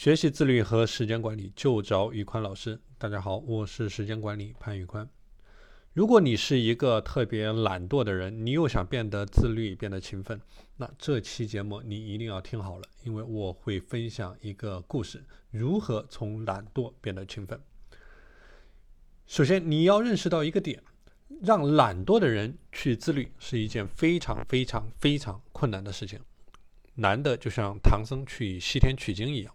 学习自律和时间管理就找宇宽老师。大家好，我是时间管理潘宇宽。如果你是一个特别懒惰的人，你又想变得自律、变得勤奋，那这期节目你一定要听好了，因为我会分享一个故事，如何从懒惰变得勤奋。首先，你要认识到一个点，让懒惰的人去自律是一件非常非常非常困难的事情，难的就像唐僧去西天取经一样。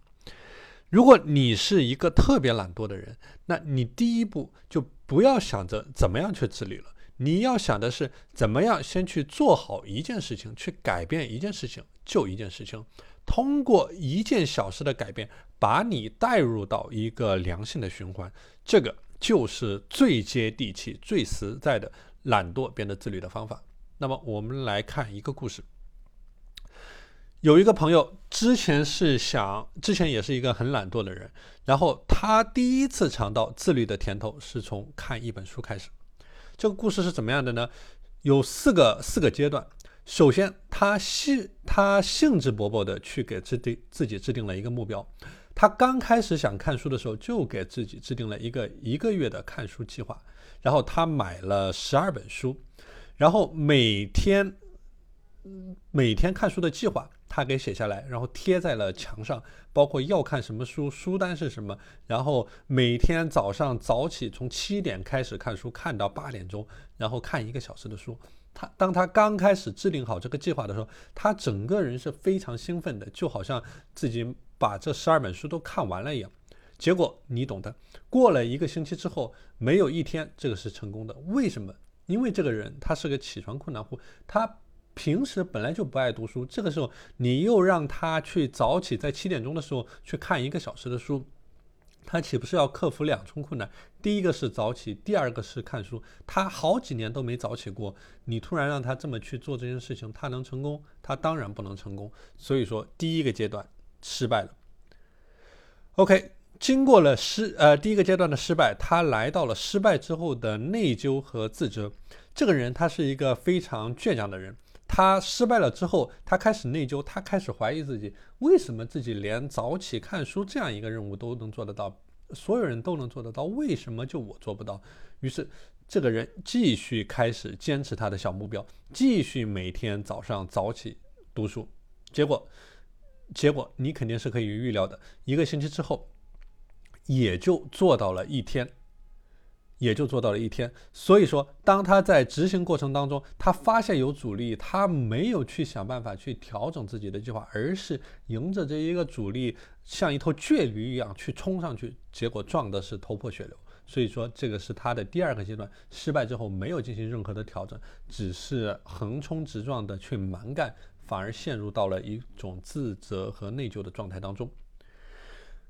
如果你是一个特别懒惰的人，那你第一步就不要想着怎么样去自律了，你要想的是怎么样先去做好一件事情，去改变一件事情，就一件事情，通过一件小事的改变，把你带入到一个良性的循环，这个就是最接地气、最实在的懒惰变得自律的方法。那么我们来看一个故事。有一个朋友之前是想，之前也是一个很懒惰的人，然后他第一次尝到自律的甜头是从看一本书开始。这个故事是怎么样的呢？有四个四个阶段。首先，他兴他兴致勃勃的去给制定自己制定了一个目标。他刚开始想看书的时候，就给自己制定了一个一个月的看书计划。然后他买了十二本书，然后每天每天看书的计划。他给写下来，然后贴在了墙上，包括要看什么书，书单是什么，然后每天早上早起从七点开始看书，看到八点钟，然后看一个小时的书。他当他刚开始制定好这个计划的时候，他整个人是非常兴奋的，就好像自己把这十二本书都看完了一样。结果你懂的，过了一个星期之后，没有一天这个是成功的。为什么？因为这个人他是个起床困难户，他。平时本来就不爱读书，这个时候你又让他去早起，在七点钟的时候去看一个小时的书，他岂不是要克服两重困难？第一个是早起，第二个是看书。他好几年都没早起过，你突然让他这么去做这件事情，他能成功？他当然不能成功。所以说，第一个阶段失败了。OK，经过了失呃第一个阶段的失败，他来到了失败之后的内疚和自责。这个人他是一个非常倔强的人。他失败了之后，他开始内疚，他开始怀疑自己，为什么自己连早起看书这样一个任务都能做得到，所有人都能做得到，为什么就我做不到？于是，这个人继续开始坚持他的小目标，继续每天早上早起读书。结果，结果你肯定是可以预料的，一个星期之后，也就做到了一天。也就做到了一天，所以说，当他在执行过程当中，他发现有阻力，他没有去想办法去调整自己的计划，而是迎着这一个阻力，像一头倔驴一样去冲上去，结果撞的是头破血流。所以说，这个是他的第二个阶段，失败之后没有进行任何的调整，只是横冲直撞的去蛮干，反而陷入到了一种自责和内疚的状态当中。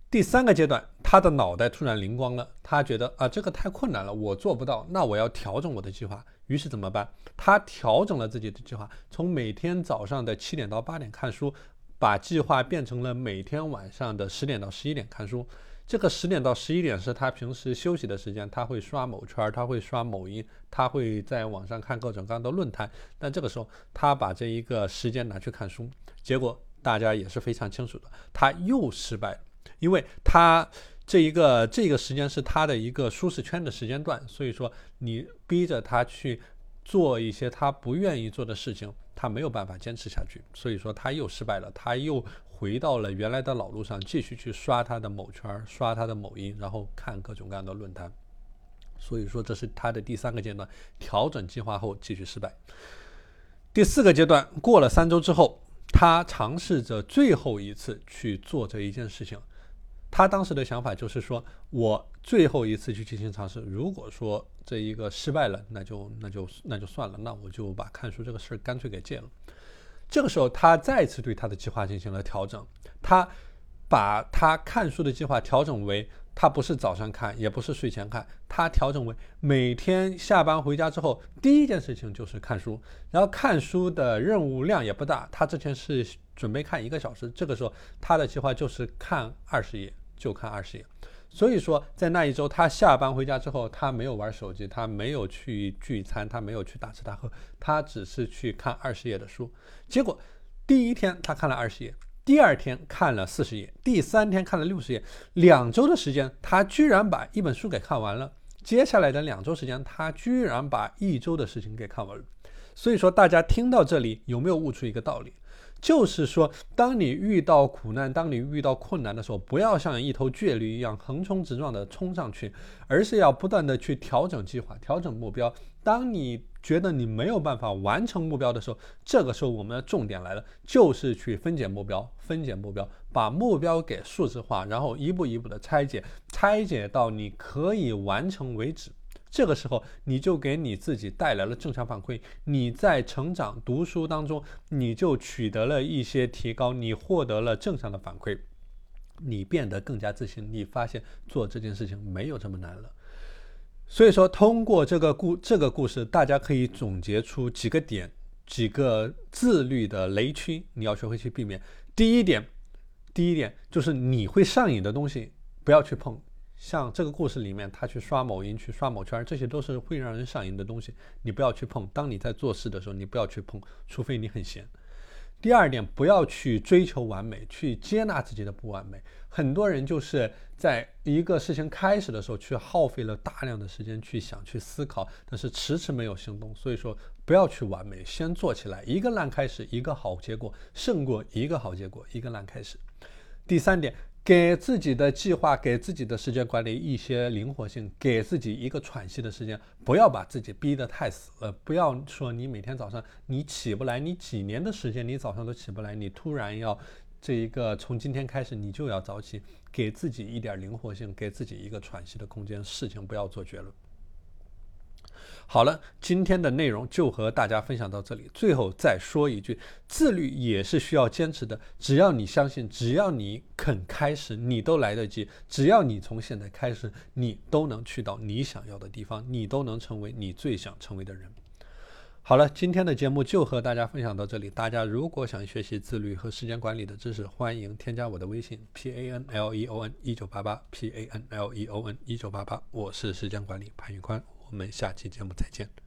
第三个阶段，他的脑袋突然灵光了，他觉得啊，这个太困难了，我做不到，那我要调整我的计划。于是怎么办？他调整了自己的计划，从每天早上的七点到八点看书，把计划变成了每天晚上的十点到十一点看书。这个十点到十一点是他平时休息的时间，他会刷某圈，他会刷某音，他会在网上看各种各样的论坛。但这个时候，他把这一个时间拿去看书，结果大家也是非常清楚的，他又失败了。因为他这一个这个时间是他的一个舒适圈的时间段，所以说你逼着他去做一些他不愿意做的事情，他没有办法坚持下去，所以说他又失败了，他又回到了原来的老路上，继续去刷他的某圈，刷他的某音，然后看各种各样的论坛。所以说这是他的第三个阶段，调整计划后继续失败。第四个阶段过了三周之后，他尝试着最后一次去做这一件事情。他当时的想法就是说，我最后一次去进行尝试，如果说这一个失败了，那就那就那就算了，那我就把看书这个事儿干脆给戒了。这个时候，他再次对他的计划进行了调整，他把他看书的计划调整为，他不是早上看，也不是睡前看，他调整为每天下班回家之后第一件事情就是看书，然后看书的任务量也不大，他之前是准备看一个小时，这个时候他的计划就是看二十页。就看二十页，所以说在那一周，他下班回家之后，他没有玩手机，他没有去聚餐，他没有去大吃大喝，他只是去看二十页的书。结果第一天他看了二十页，第二天看了四十页，第三天看了六十页，两周的时间，他居然把一本书给看完了。接下来的两周时间，他居然把一周的事情给看完了。所以说，大家听到这里有没有悟出一个道理？就是说，当你遇到苦难，当你遇到困难的时候，不要像一头倔驴一样横冲直撞地冲上去，而是要不断地去调整计划、调整目标。当你觉得你没有办法完成目标的时候，这个时候我们的重点来了，就是去分解目标，分解目标，把目标给数字化，然后一步一步的拆解，拆解到你可以完成为止。这个时候，你就给你自己带来了正向反馈。你在成长、读书当中，你就取得了一些提高，你获得了正向的反馈，你变得更加自信。你发现做这件事情没有这么难了。所以说，通过这个故这个故事，大家可以总结出几个点，几个自律的雷区，你要学会去避免。第一点，第一点就是你会上瘾的东西，不要去碰。像这个故事里面，他去刷某音、去刷某圈，这些都是会让人上瘾的东西，你不要去碰。当你在做事的时候，你不要去碰，除非你很闲。第二点，不要去追求完美，去接纳自己的不完美。很多人就是在一个事情开始的时候，去耗费了大量的时间去想、去思考，但是迟迟没有行动。所以说，不要去完美，先做起来。一个烂开始，一个好结果，胜过一个好结果，一个烂开始。第三点。给自己的计划，给自己的时间管理一些灵活性，给自己一个喘息的时间，不要把自己逼得太死了。不要说你每天早上你起不来，你几年的时间你早上都起不来，你突然要这一个从今天开始你就要早起，给自己一点灵活性，给自己一个喘息的空间，事情不要做绝了。好了，今天的内容就和大家分享到这里。最后再说一句，自律也是需要坚持的。只要你相信，只要你肯开始，你都来得及。只要你从现在开始，你都能去到你想要的地方，你都能成为你最想成为的人。好了，今天的节目就和大家分享到这里。大家如果想学习自律和时间管理的知识，欢迎添加我的微信 p a n l e o n 一九八八 p a n l e o n 一九八八，我是时间管理潘玉宽。我们下期节目再见。